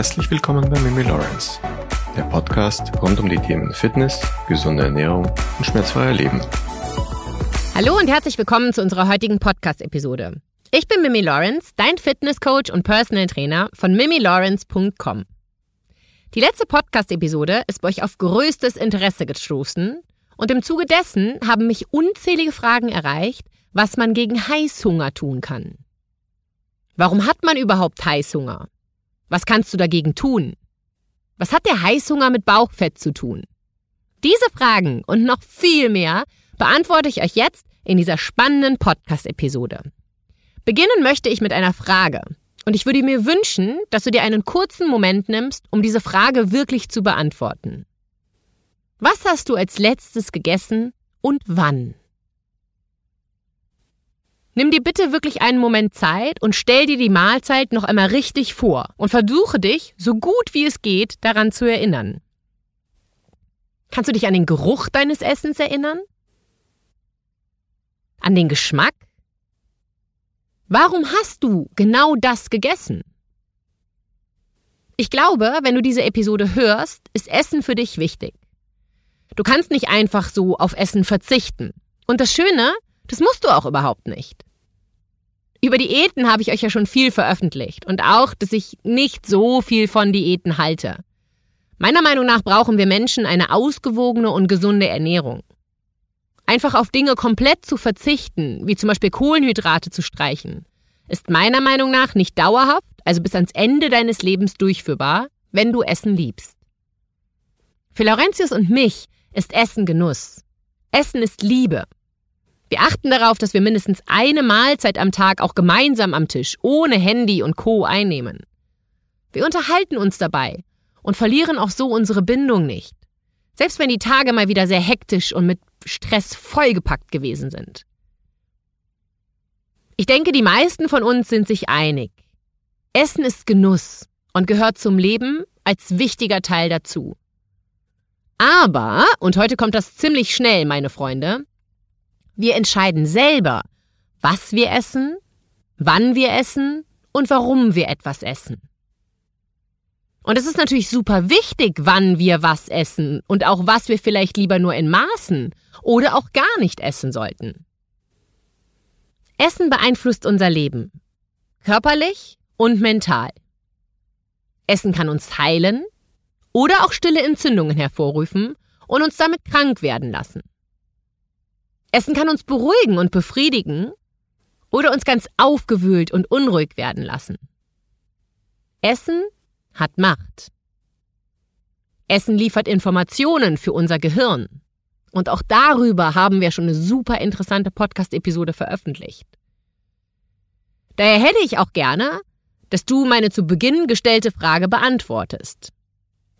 Herzlich willkommen bei Mimi Lawrence, der Podcast rund um die Themen Fitness, gesunde Ernährung und schmerzfreier Leben. Hallo und herzlich willkommen zu unserer heutigen Podcast-Episode. Ich bin Mimi Lawrence, dein Fitnesscoach und Personal Trainer von mimilawrence.com. Die letzte Podcast-Episode ist bei euch auf größtes Interesse gestoßen und im Zuge dessen haben mich unzählige Fragen erreicht, was man gegen Heißhunger tun kann. Warum hat man überhaupt Heißhunger? Was kannst du dagegen tun? Was hat der Heißhunger mit Bauchfett zu tun? Diese Fragen und noch viel mehr beantworte ich euch jetzt in dieser spannenden Podcast-Episode. Beginnen möchte ich mit einer Frage. Und ich würde mir wünschen, dass du dir einen kurzen Moment nimmst, um diese Frage wirklich zu beantworten. Was hast du als letztes gegessen und wann? Nimm dir bitte wirklich einen Moment Zeit und stell dir die Mahlzeit noch einmal richtig vor und versuche dich, so gut wie es geht, daran zu erinnern. Kannst du dich an den Geruch deines Essens erinnern? An den Geschmack? Warum hast du genau das gegessen? Ich glaube, wenn du diese Episode hörst, ist Essen für dich wichtig. Du kannst nicht einfach so auf Essen verzichten. Und das Schöne, das musst du auch überhaupt nicht. Über Diäten habe ich euch ja schon viel veröffentlicht und auch, dass ich nicht so viel von Diäten halte. Meiner Meinung nach brauchen wir Menschen eine ausgewogene und gesunde Ernährung. Einfach auf Dinge komplett zu verzichten, wie zum Beispiel Kohlenhydrate zu streichen, ist meiner Meinung nach nicht dauerhaft, also bis ans Ende deines Lebens durchführbar, wenn du Essen liebst. Für Laurentius und mich ist Essen Genuss. Essen ist Liebe. Wir achten darauf, dass wir mindestens eine Mahlzeit am Tag auch gemeinsam am Tisch, ohne Handy und Co. einnehmen. Wir unterhalten uns dabei und verlieren auch so unsere Bindung nicht. Selbst wenn die Tage mal wieder sehr hektisch und mit Stress vollgepackt gewesen sind. Ich denke, die meisten von uns sind sich einig. Essen ist Genuss und gehört zum Leben als wichtiger Teil dazu. Aber, und heute kommt das ziemlich schnell, meine Freunde, wir entscheiden selber, was wir essen, wann wir essen und warum wir etwas essen. Und es ist natürlich super wichtig, wann wir was essen und auch was wir vielleicht lieber nur in Maßen oder auch gar nicht essen sollten. Essen beeinflusst unser Leben, körperlich und mental. Essen kann uns heilen oder auch stille Entzündungen hervorrufen und uns damit krank werden lassen. Essen kann uns beruhigen und befriedigen oder uns ganz aufgewühlt und unruhig werden lassen. Essen hat Macht. Essen liefert Informationen für unser Gehirn. Und auch darüber haben wir schon eine super interessante Podcast-Episode veröffentlicht. Daher hätte ich auch gerne, dass du meine zu Beginn gestellte Frage beantwortest.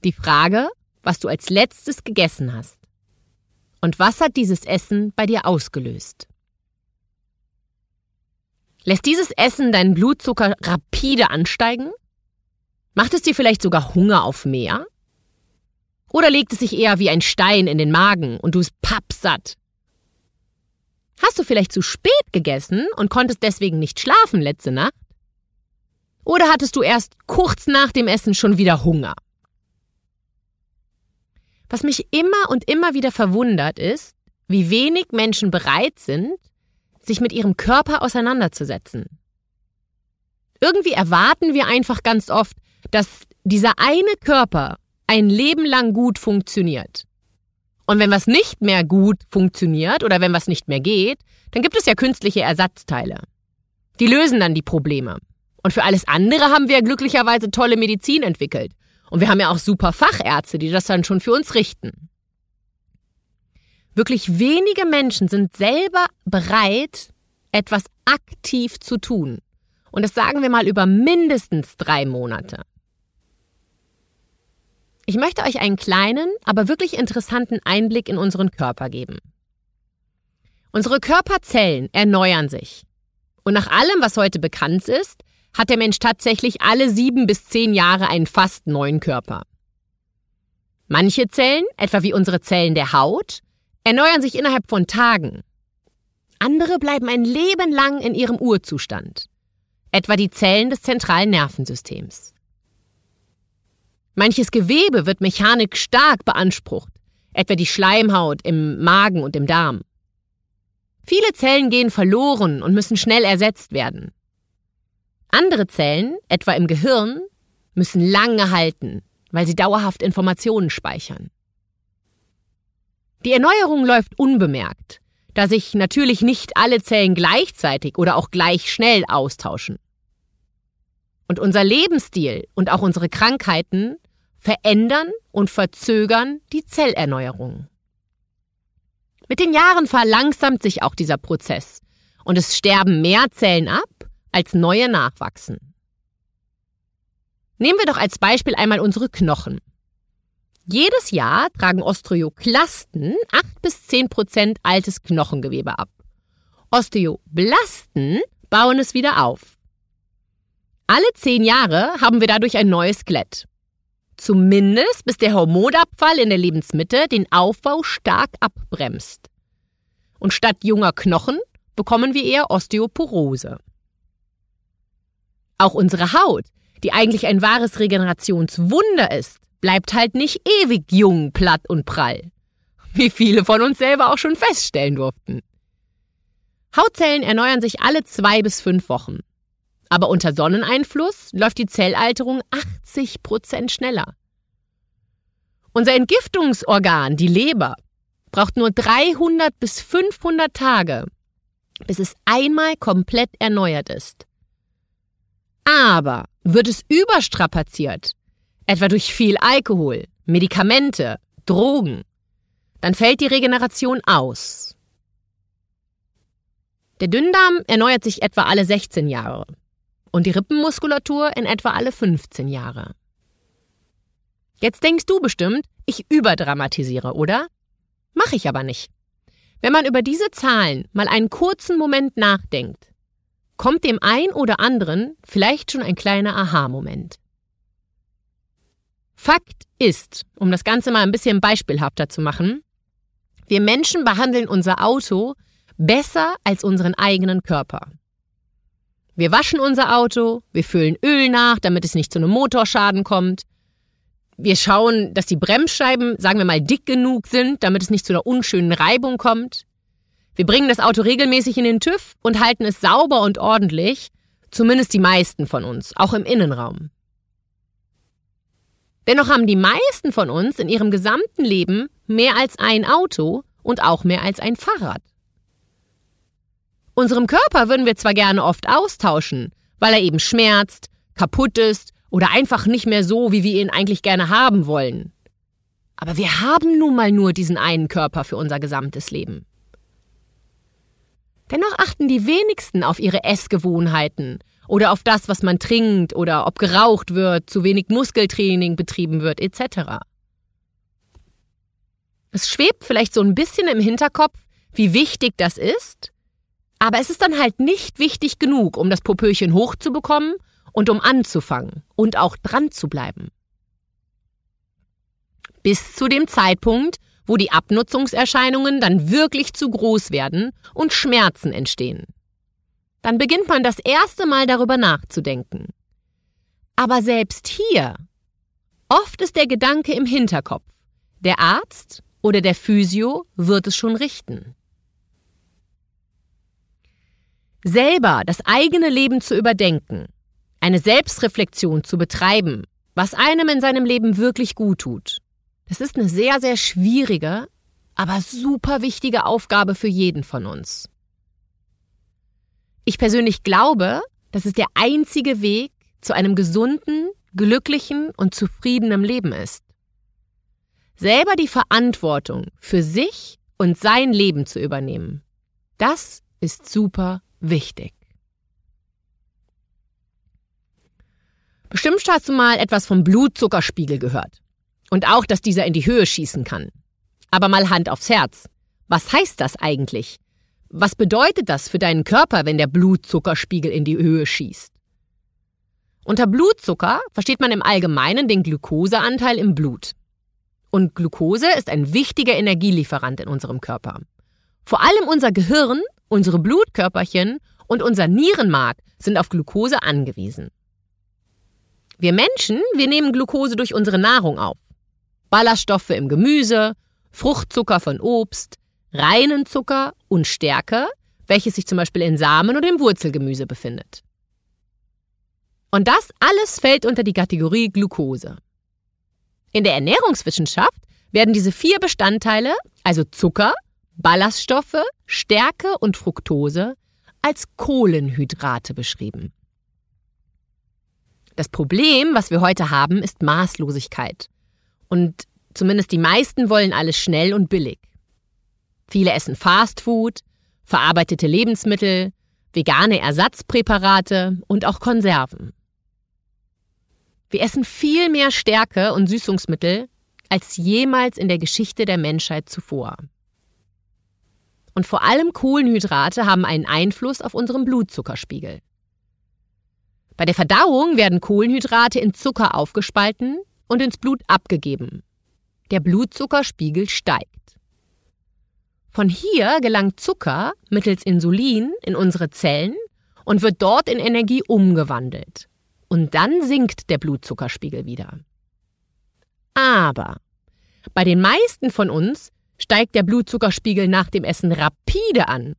Die Frage, was du als letztes gegessen hast. Und was hat dieses Essen bei dir ausgelöst? Lässt dieses Essen deinen Blutzucker rapide ansteigen? Macht es dir vielleicht sogar Hunger auf mehr? Oder legt es sich eher wie ein Stein in den Magen und du bist pappsatt? Hast du vielleicht zu spät gegessen und konntest deswegen nicht schlafen letzte Nacht? Oder hattest du erst kurz nach dem Essen schon wieder Hunger? Was mich immer und immer wieder verwundert ist, wie wenig Menschen bereit sind, sich mit ihrem Körper auseinanderzusetzen. Irgendwie erwarten wir einfach ganz oft, dass dieser eine Körper ein Leben lang gut funktioniert. Und wenn was nicht mehr gut funktioniert oder wenn was nicht mehr geht, dann gibt es ja künstliche Ersatzteile. Die lösen dann die Probleme. Und für alles andere haben wir glücklicherweise tolle Medizin entwickelt. Und wir haben ja auch super Fachärzte, die das dann schon für uns richten. Wirklich wenige Menschen sind selber bereit, etwas aktiv zu tun. Und das sagen wir mal über mindestens drei Monate. Ich möchte euch einen kleinen, aber wirklich interessanten Einblick in unseren Körper geben. Unsere Körperzellen erneuern sich. Und nach allem, was heute bekannt ist, hat der Mensch tatsächlich alle sieben bis zehn Jahre einen fast neuen Körper. Manche Zellen, etwa wie unsere Zellen der Haut, erneuern sich innerhalb von Tagen. Andere bleiben ein Leben lang in ihrem Urzustand, etwa die Zellen des zentralen Nervensystems. Manches Gewebe wird mechanisch stark beansprucht, etwa die Schleimhaut im Magen und im Darm. Viele Zellen gehen verloren und müssen schnell ersetzt werden. Andere Zellen, etwa im Gehirn, müssen lange halten, weil sie dauerhaft Informationen speichern. Die Erneuerung läuft unbemerkt, da sich natürlich nicht alle Zellen gleichzeitig oder auch gleich schnell austauschen. Und unser Lebensstil und auch unsere Krankheiten verändern und verzögern die Zellerneuerung. Mit den Jahren verlangsamt sich auch dieser Prozess und es sterben mehr Zellen ab, als neue nachwachsen. Nehmen wir doch als Beispiel einmal unsere Knochen. Jedes Jahr tragen Osteoklasten 8 bis 10 Prozent altes Knochengewebe ab. Osteoblasten bauen es wieder auf. Alle zehn Jahre haben wir dadurch ein neues Skelett. Zumindest bis der Hormonabfall in der Lebensmitte den Aufbau stark abbremst. Und statt junger Knochen bekommen wir eher Osteoporose. Auch unsere Haut, die eigentlich ein wahres Regenerationswunder ist, bleibt halt nicht ewig jung, platt und prall. Wie viele von uns selber auch schon feststellen durften. Hautzellen erneuern sich alle zwei bis fünf Wochen. Aber unter Sonneneinfluss läuft die Zellalterung 80 Prozent schneller. Unser Entgiftungsorgan, die Leber, braucht nur 300 bis 500 Tage, bis es einmal komplett erneuert ist. Aber wird es überstrapaziert, etwa durch viel Alkohol, Medikamente, Drogen, dann fällt die Regeneration aus. Der Dünndarm erneuert sich etwa alle 16 Jahre und die Rippenmuskulatur in etwa alle 15 Jahre. Jetzt denkst du bestimmt, ich überdramatisiere, oder? Mach ich aber nicht. Wenn man über diese Zahlen mal einen kurzen Moment nachdenkt, kommt dem ein oder anderen vielleicht schon ein kleiner Aha-Moment. Fakt ist, um das Ganze mal ein bisschen beispielhafter zu machen, wir Menschen behandeln unser Auto besser als unseren eigenen Körper. Wir waschen unser Auto, wir füllen Öl nach, damit es nicht zu einem Motorschaden kommt. Wir schauen, dass die Bremsscheiben, sagen wir mal, dick genug sind, damit es nicht zu einer unschönen Reibung kommt. Wir bringen das Auto regelmäßig in den TÜV und halten es sauber und ordentlich, zumindest die meisten von uns, auch im Innenraum. Dennoch haben die meisten von uns in ihrem gesamten Leben mehr als ein Auto und auch mehr als ein Fahrrad. Unserem Körper würden wir zwar gerne oft austauschen, weil er eben schmerzt, kaputt ist oder einfach nicht mehr so, wie wir ihn eigentlich gerne haben wollen. Aber wir haben nun mal nur diesen einen Körper für unser gesamtes Leben. Dennoch achten die wenigsten auf ihre Essgewohnheiten oder auf das, was man trinkt oder ob geraucht wird, zu wenig Muskeltraining betrieben wird, etc. Es schwebt vielleicht so ein bisschen im Hinterkopf, wie wichtig das ist, aber es ist dann halt nicht wichtig genug, um das Popöchen hochzubekommen und um anzufangen und auch dran zu bleiben. Bis zu dem Zeitpunkt, wo die Abnutzungserscheinungen dann wirklich zu groß werden und Schmerzen entstehen. Dann beginnt man das erste Mal darüber nachzudenken. Aber selbst hier, oft ist der Gedanke im Hinterkopf. Der Arzt oder der Physio wird es schon richten. Selber das eigene Leben zu überdenken, eine Selbstreflexion zu betreiben, was einem in seinem Leben wirklich gut tut, das ist eine sehr, sehr schwierige, aber super wichtige Aufgabe für jeden von uns. Ich persönlich glaube, dass es der einzige Weg zu einem gesunden, glücklichen und zufriedenen Leben ist. Selber die Verantwortung für sich und sein Leben zu übernehmen, das ist super wichtig. Bestimmt hast du mal etwas vom Blutzuckerspiegel gehört. Und auch, dass dieser in die Höhe schießen kann. Aber mal Hand aufs Herz. Was heißt das eigentlich? Was bedeutet das für deinen Körper, wenn der Blutzuckerspiegel in die Höhe schießt? Unter Blutzucker versteht man im Allgemeinen den Glukoseanteil im Blut. Und Glucose ist ein wichtiger Energielieferant in unserem Körper. Vor allem unser Gehirn, unsere Blutkörperchen und unser Nierenmark sind auf Glucose angewiesen. Wir Menschen, wir nehmen Glucose durch unsere Nahrung auf. Ballaststoffe im Gemüse, Fruchtzucker von Obst, reinen Zucker und Stärke, welches sich zum Beispiel in Samen oder im Wurzelgemüse befindet. Und das alles fällt unter die Kategorie Glucose. In der Ernährungswissenschaft werden diese vier Bestandteile, also Zucker, Ballaststoffe, Stärke und Fructose, als Kohlenhydrate beschrieben. Das Problem, was wir heute haben, ist Maßlosigkeit. Und zumindest die meisten wollen alles schnell und billig. Viele essen Fastfood, verarbeitete Lebensmittel, vegane Ersatzpräparate und auch Konserven. Wir essen viel mehr Stärke und Süßungsmittel als jemals in der Geschichte der Menschheit zuvor. Und vor allem Kohlenhydrate haben einen Einfluss auf unseren Blutzuckerspiegel. Bei der Verdauung werden Kohlenhydrate in Zucker aufgespalten und ins Blut abgegeben. Der Blutzuckerspiegel steigt. Von hier gelangt Zucker mittels Insulin in unsere Zellen und wird dort in Energie umgewandelt. Und dann sinkt der Blutzuckerspiegel wieder. Aber bei den meisten von uns steigt der Blutzuckerspiegel nach dem Essen rapide an.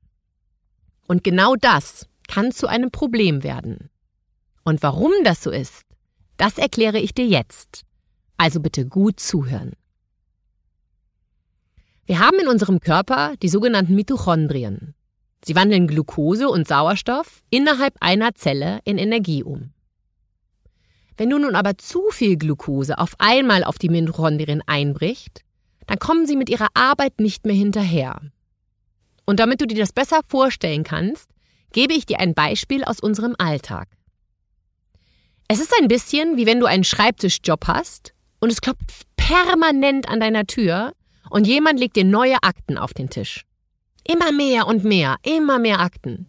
Und genau das kann zu einem Problem werden. Und warum das so ist, das erkläre ich dir jetzt. Also bitte gut zuhören. Wir haben in unserem Körper die sogenannten Mitochondrien. Sie wandeln Glucose und Sauerstoff innerhalb einer Zelle in Energie um. Wenn du nun aber zu viel Glucose auf einmal auf die Mitochondrien einbricht, dann kommen sie mit ihrer Arbeit nicht mehr hinterher. Und damit du dir das besser vorstellen kannst, gebe ich dir ein Beispiel aus unserem Alltag. Es ist ein bisschen wie wenn du einen Schreibtischjob hast und es klopft permanent an deiner Tür und jemand legt dir neue Akten auf den Tisch. Immer mehr und mehr, immer mehr Akten.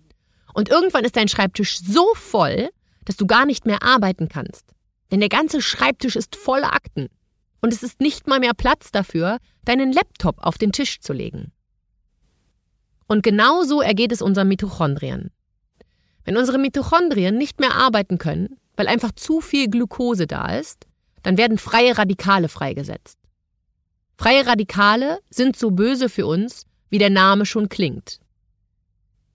Und irgendwann ist dein Schreibtisch so voll, dass du gar nicht mehr arbeiten kannst. Denn der ganze Schreibtisch ist voller Akten. Und es ist nicht mal mehr Platz dafür, deinen Laptop auf den Tisch zu legen. Und genau so ergeht es unseren Mitochondrien. Wenn unsere Mitochondrien nicht mehr arbeiten können, weil einfach zu viel Glucose da ist, dann werden freie Radikale freigesetzt. Freie Radikale sind so böse für uns, wie der Name schon klingt.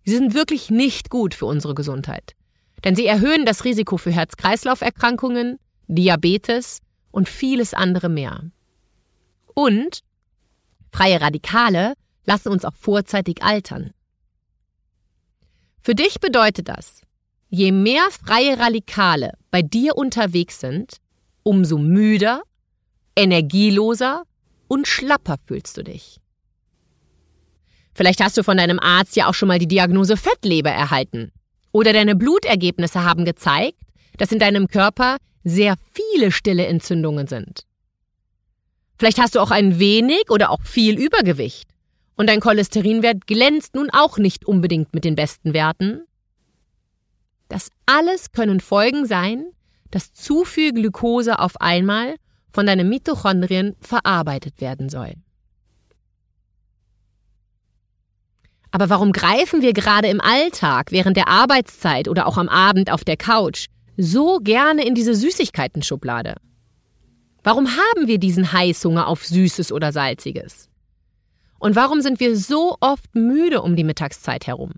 Sie sind wirklich nicht gut für unsere Gesundheit, denn sie erhöhen das Risiko für Herz-Kreislauf-Erkrankungen, Diabetes und vieles andere mehr. Und freie Radikale lassen uns auch vorzeitig altern. Für dich bedeutet das, je mehr freie Radikale bei dir unterwegs sind, umso müder, energieloser und schlapper fühlst du dich. Vielleicht hast du von deinem Arzt ja auch schon mal die Diagnose Fettleber erhalten. Oder deine Blutergebnisse haben gezeigt, dass in deinem Körper sehr viele stille Entzündungen sind. Vielleicht hast du auch ein wenig oder auch viel Übergewicht. Und dein Cholesterinwert glänzt nun auch nicht unbedingt mit den besten Werten. Das alles können Folgen sein, dass zu viel Glucose auf einmal von deinen Mitochondrien verarbeitet werden soll. Aber warum greifen wir gerade im Alltag, während der Arbeitszeit oder auch am Abend auf der Couch so gerne in diese Süßigkeiten-Schublade? Warum haben wir diesen Heißhunger auf Süßes oder Salziges? Und warum sind wir so oft müde um die Mittagszeit herum?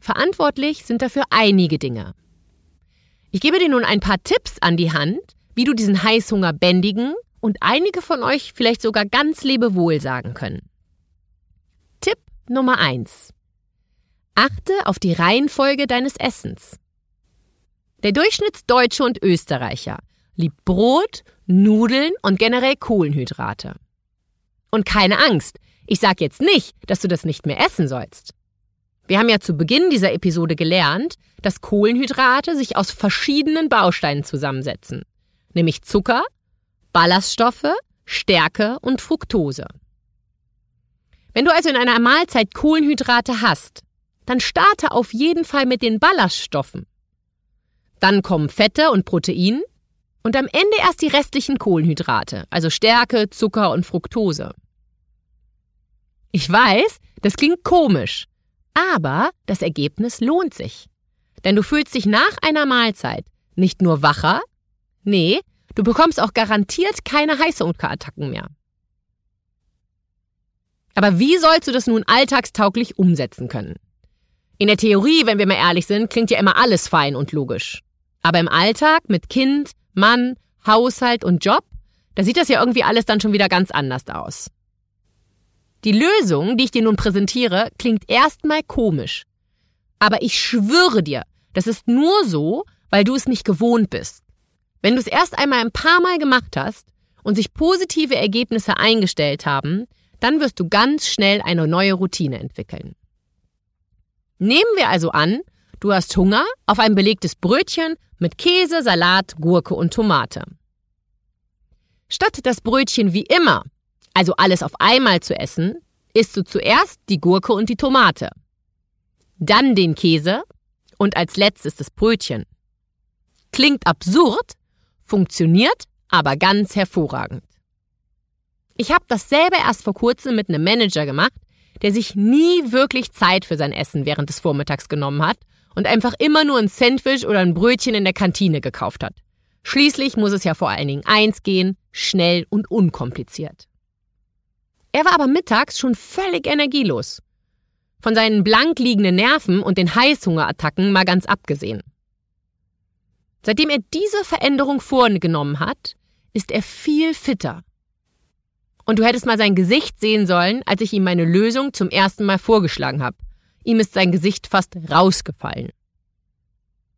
Verantwortlich sind dafür einige Dinge. Ich gebe dir nun ein paar Tipps an die Hand, wie du diesen Heißhunger bändigen und einige von euch vielleicht sogar ganz lebewohl sagen können. Tipp Nummer 1. Achte auf die Reihenfolge deines Essens. Der Durchschnittsdeutsche und Österreicher liebt Brot, Nudeln und generell Kohlenhydrate. Und keine Angst, ich sage jetzt nicht, dass du das nicht mehr essen sollst. Wir haben ja zu Beginn dieser Episode gelernt, dass Kohlenhydrate sich aus verschiedenen Bausteinen zusammensetzen nämlich Zucker, Ballaststoffe, Stärke und Fructose. Wenn du also in einer Mahlzeit Kohlenhydrate hast, dann starte auf jeden Fall mit den Ballaststoffen. Dann kommen Fette und Protein und am Ende erst die restlichen Kohlenhydrate, also Stärke, Zucker und Fructose. Ich weiß, das klingt komisch, aber das Ergebnis lohnt sich. Denn du fühlst dich nach einer Mahlzeit nicht nur wacher, nee, du bekommst auch garantiert keine Heißhungerattacken mehr. Aber wie sollst du das nun alltagstauglich umsetzen können? In der Theorie, wenn wir mal ehrlich sind, klingt ja immer alles fein und logisch. Aber im Alltag mit Kind, Mann, Haushalt und Job, da sieht das ja irgendwie alles dann schon wieder ganz anders aus. Die Lösung, die ich dir nun präsentiere, klingt erstmal komisch. Aber ich schwöre dir, das ist nur so, weil du es nicht gewohnt bist. Wenn du es erst einmal ein paar Mal gemacht hast und sich positive Ergebnisse eingestellt haben, dann wirst du ganz schnell eine neue Routine entwickeln. Nehmen wir also an, du hast Hunger auf ein belegtes Brötchen mit Käse, Salat, Gurke und Tomate. Statt das Brötchen wie immer, also alles auf einmal zu essen, isst du zuerst die Gurke und die Tomate, dann den Käse und als letztes das Brötchen. Klingt absurd, funktioniert aber ganz hervorragend. Ich habe dasselbe erst vor kurzem mit einem Manager gemacht, der sich nie wirklich Zeit für sein Essen während des Vormittags genommen hat und einfach immer nur ein Sandwich oder ein Brötchen in der Kantine gekauft hat. Schließlich muss es ja vor allen Dingen eins gehen, schnell und unkompliziert. Er war aber mittags schon völlig energielos. Von seinen blank liegenden Nerven und den Heißhungerattacken mal ganz abgesehen. Seitdem er diese Veränderung vorgenommen hat, ist er viel fitter und du hättest mal sein Gesicht sehen sollen, als ich ihm meine Lösung zum ersten Mal vorgeschlagen habe. Ihm ist sein Gesicht fast rausgefallen.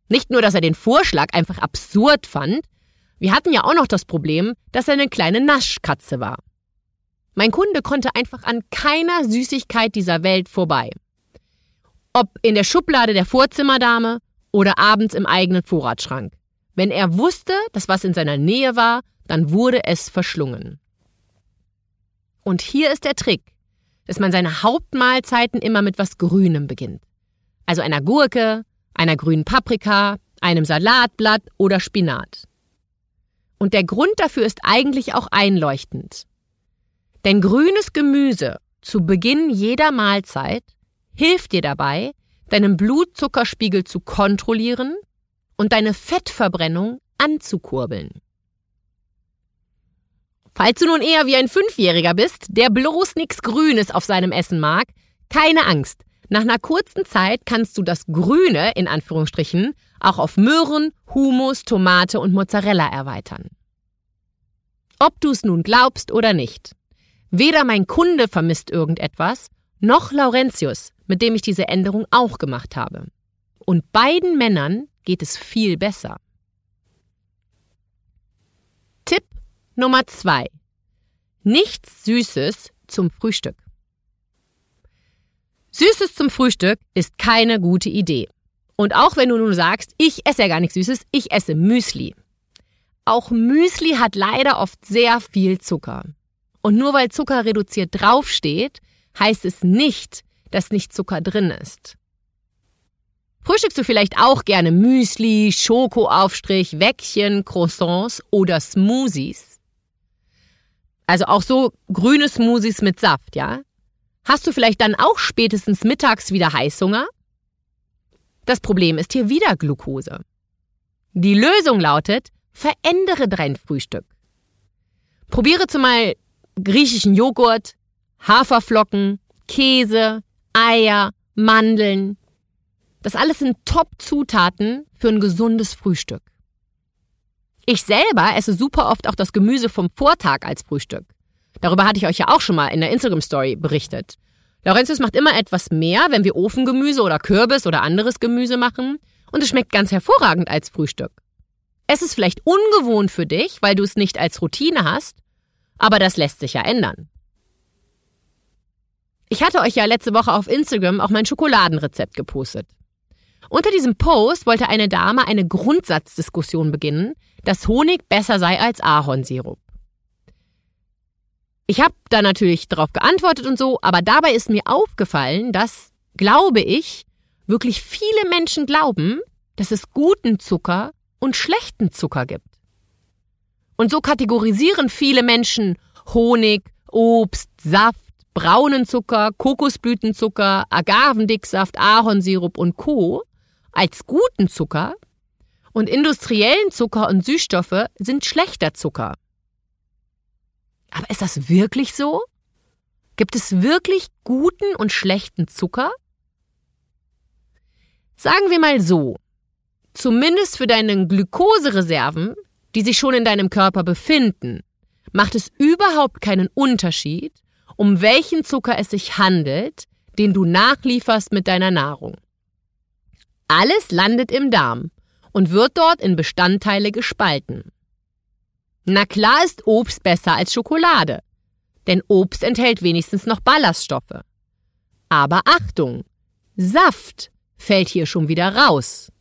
Nicht nur, dass er den Vorschlag einfach absurd fand, wir hatten ja auch noch das Problem, dass er eine kleine Naschkatze war. Mein Kunde konnte einfach an keiner Süßigkeit dieser Welt vorbei. Ob in der Schublade der Vorzimmerdame oder abends im eigenen Vorratsschrank. Wenn er wusste, dass was in seiner Nähe war, dann wurde es verschlungen. Und hier ist der Trick, dass man seine Hauptmahlzeiten immer mit was Grünem beginnt. Also einer Gurke, einer grünen Paprika, einem Salatblatt oder Spinat. Und der Grund dafür ist eigentlich auch einleuchtend. Denn grünes Gemüse zu Beginn jeder Mahlzeit hilft dir dabei, deinen Blutzuckerspiegel zu kontrollieren und deine Fettverbrennung anzukurbeln. Falls du nun eher wie ein Fünfjähriger bist, der bloß nichts Grünes auf seinem Essen mag, keine Angst. Nach einer kurzen Zeit kannst du das Grüne, in Anführungsstrichen, auch auf Möhren, Humus, Tomate und Mozzarella erweitern. Ob du es nun glaubst oder nicht. Weder mein Kunde vermisst irgendetwas, noch Laurentius, mit dem ich diese Änderung auch gemacht habe. Und beiden Männern geht es viel besser. Tipp Nummer zwei. Nichts Süßes zum Frühstück. Süßes zum Frühstück ist keine gute Idee. Und auch wenn du nun sagst, ich esse ja gar nichts Süßes, ich esse Müsli. Auch Müsli hat leider oft sehr viel Zucker. Und nur weil Zucker reduziert draufsteht, heißt es nicht, dass nicht Zucker drin ist. Frühstückst du vielleicht auch gerne Müsli, Schokoaufstrich, Wäckchen, Croissants oder Smoothies? Also auch so grüne Smoothies mit Saft, ja? Hast du vielleicht dann auch spätestens mittags wieder Heißhunger? Das Problem ist hier wieder Glucose. Die Lösung lautet, verändere dein Frühstück. Probiere zumal griechischen Joghurt, Haferflocken, Käse, Eier, Mandeln. Das alles sind Top-Zutaten für ein gesundes Frühstück. Ich selber esse super oft auch das Gemüse vom Vortag als Frühstück. Darüber hatte ich euch ja auch schon mal in der Instagram-Story berichtet. Laurentius macht immer etwas mehr, wenn wir Ofengemüse oder Kürbis oder anderes Gemüse machen. Und es schmeckt ganz hervorragend als Frühstück. Es ist vielleicht ungewohnt für dich, weil du es nicht als Routine hast, aber das lässt sich ja ändern. Ich hatte euch ja letzte Woche auf Instagram auch mein Schokoladenrezept gepostet. Unter diesem Post wollte eine Dame eine Grundsatzdiskussion beginnen, dass Honig besser sei als Ahornsirup. Ich habe da natürlich darauf geantwortet und so, aber dabei ist mir aufgefallen, dass, glaube ich, wirklich viele Menschen glauben, dass es guten Zucker und schlechten Zucker gibt. Und so kategorisieren viele Menschen Honig, Obst, Saft, braunen Zucker, Kokosblütenzucker, Agavendicksaft, Ahornsirup und Co. als guten Zucker Und industriellen Zucker und Süßstoffe sind schlechter Zucker. Aber ist das wirklich so? Gibt es wirklich guten und schlechten Zucker? Sagen wir mal so, zumindest für deine Glukosereserven, die sich schon in deinem Körper befinden, macht es überhaupt keinen Unterschied, um welchen Zucker es sich handelt, den du nachlieferst mit deiner Nahrung. Alles landet im Darm und wird dort in Bestandteile gespalten. Na klar ist Obst besser als Schokolade, denn Obst enthält wenigstens noch Ballaststoffe. Aber Achtung, Saft fällt hier schon wieder raus.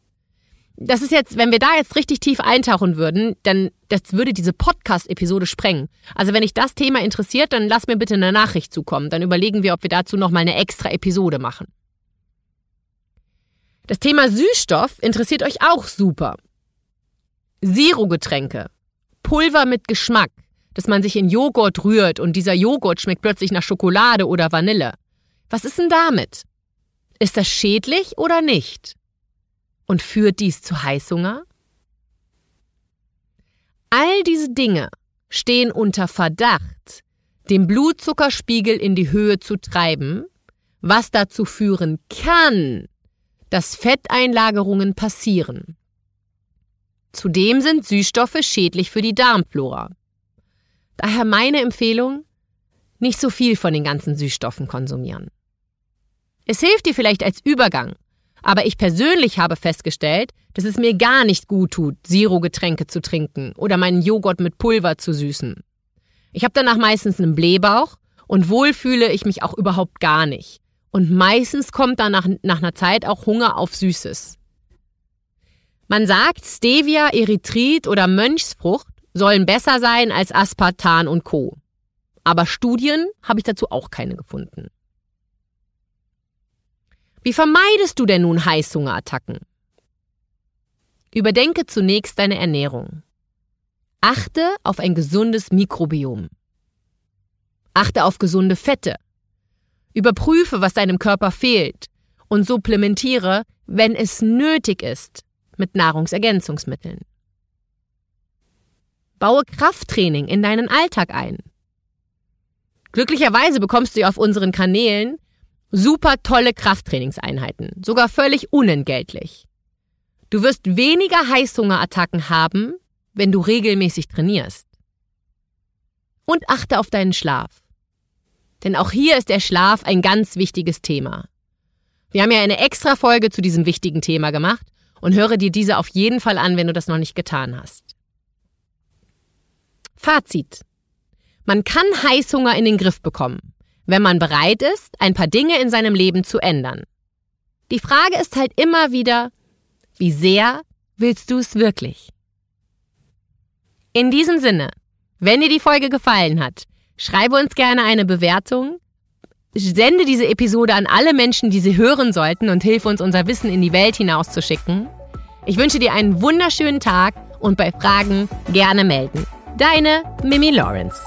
Das ist jetzt, wenn wir da jetzt richtig tief eintauchen würden, dann das würde diese Podcast-Episode sprengen. Also wenn dich das Thema interessiert, dann lass mir bitte eine Nachricht zukommen. Dann überlegen wir, ob wir dazu nochmal eine extra Episode machen. Das Thema Süßstoff interessiert euch auch super. Zero-Getränke, Pulver mit Geschmack, dass man sich in Joghurt rührt und dieser Joghurt schmeckt plötzlich nach Schokolade oder Vanille. Was ist denn damit? Ist das schädlich oder nicht? Und führt dies zu Heißhunger? All diese Dinge stehen unter Verdacht, den Blutzuckerspiegel in die Höhe zu treiben, was dazu führen kann, dass Fetteinlagerungen passieren. Zudem sind Süßstoffe schädlich für die Darmflora. Daher meine Empfehlung, nicht so viel von den ganzen Süßstoffen konsumieren. Es hilft dir vielleicht als Übergang, aber ich persönlich habe festgestellt, dass es mir gar nicht gut tut, Zero-Getränke zu trinken oder meinen Joghurt mit Pulver zu süßen. Ich habe danach meistens einen Blähbauch und wohl fühle ich mich auch überhaupt gar nicht. Und meistens kommt dann nach, nach einer Zeit auch Hunger auf Süßes. Man sagt, Stevia, Erythrit oder Mönchsfrucht sollen besser sein als Aspartan und Co. Aber Studien habe ich dazu auch keine gefunden. Wie vermeidest du denn nun Heißhungerattacken? Überdenke zunächst deine Ernährung. Achte auf ein gesundes Mikrobiom. Achte auf gesunde Fette. Überprüfe, was deinem Körper fehlt und supplementiere, wenn es nötig ist, mit Nahrungsergänzungsmitteln. Baue Krafttraining in deinen Alltag ein. Glücklicherweise bekommst du auf unseren Kanälen Super tolle Krafttrainingseinheiten, sogar völlig unentgeltlich. Du wirst weniger Heißhungerattacken haben, wenn du regelmäßig trainierst. Und achte auf deinen Schlaf. Denn auch hier ist der Schlaf ein ganz wichtiges Thema. Wir haben ja eine extra Folge zu diesem wichtigen Thema gemacht und höre dir diese auf jeden Fall an, wenn du das noch nicht getan hast. Fazit. Man kann Heißhunger in den Griff bekommen wenn man bereit ist, ein paar Dinge in seinem Leben zu ändern. Die Frage ist halt immer wieder, wie sehr willst du es wirklich? In diesem Sinne, wenn dir die Folge gefallen hat, schreibe uns gerne eine Bewertung, sende diese Episode an alle Menschen, die sie hören sollten und hilf uns, unser Wissen in die Welt hinauszuschicken. Ich wünsche dir einen wunderschönen Tag und bei Fragen gerne melden. Deine Mimi Lawrence.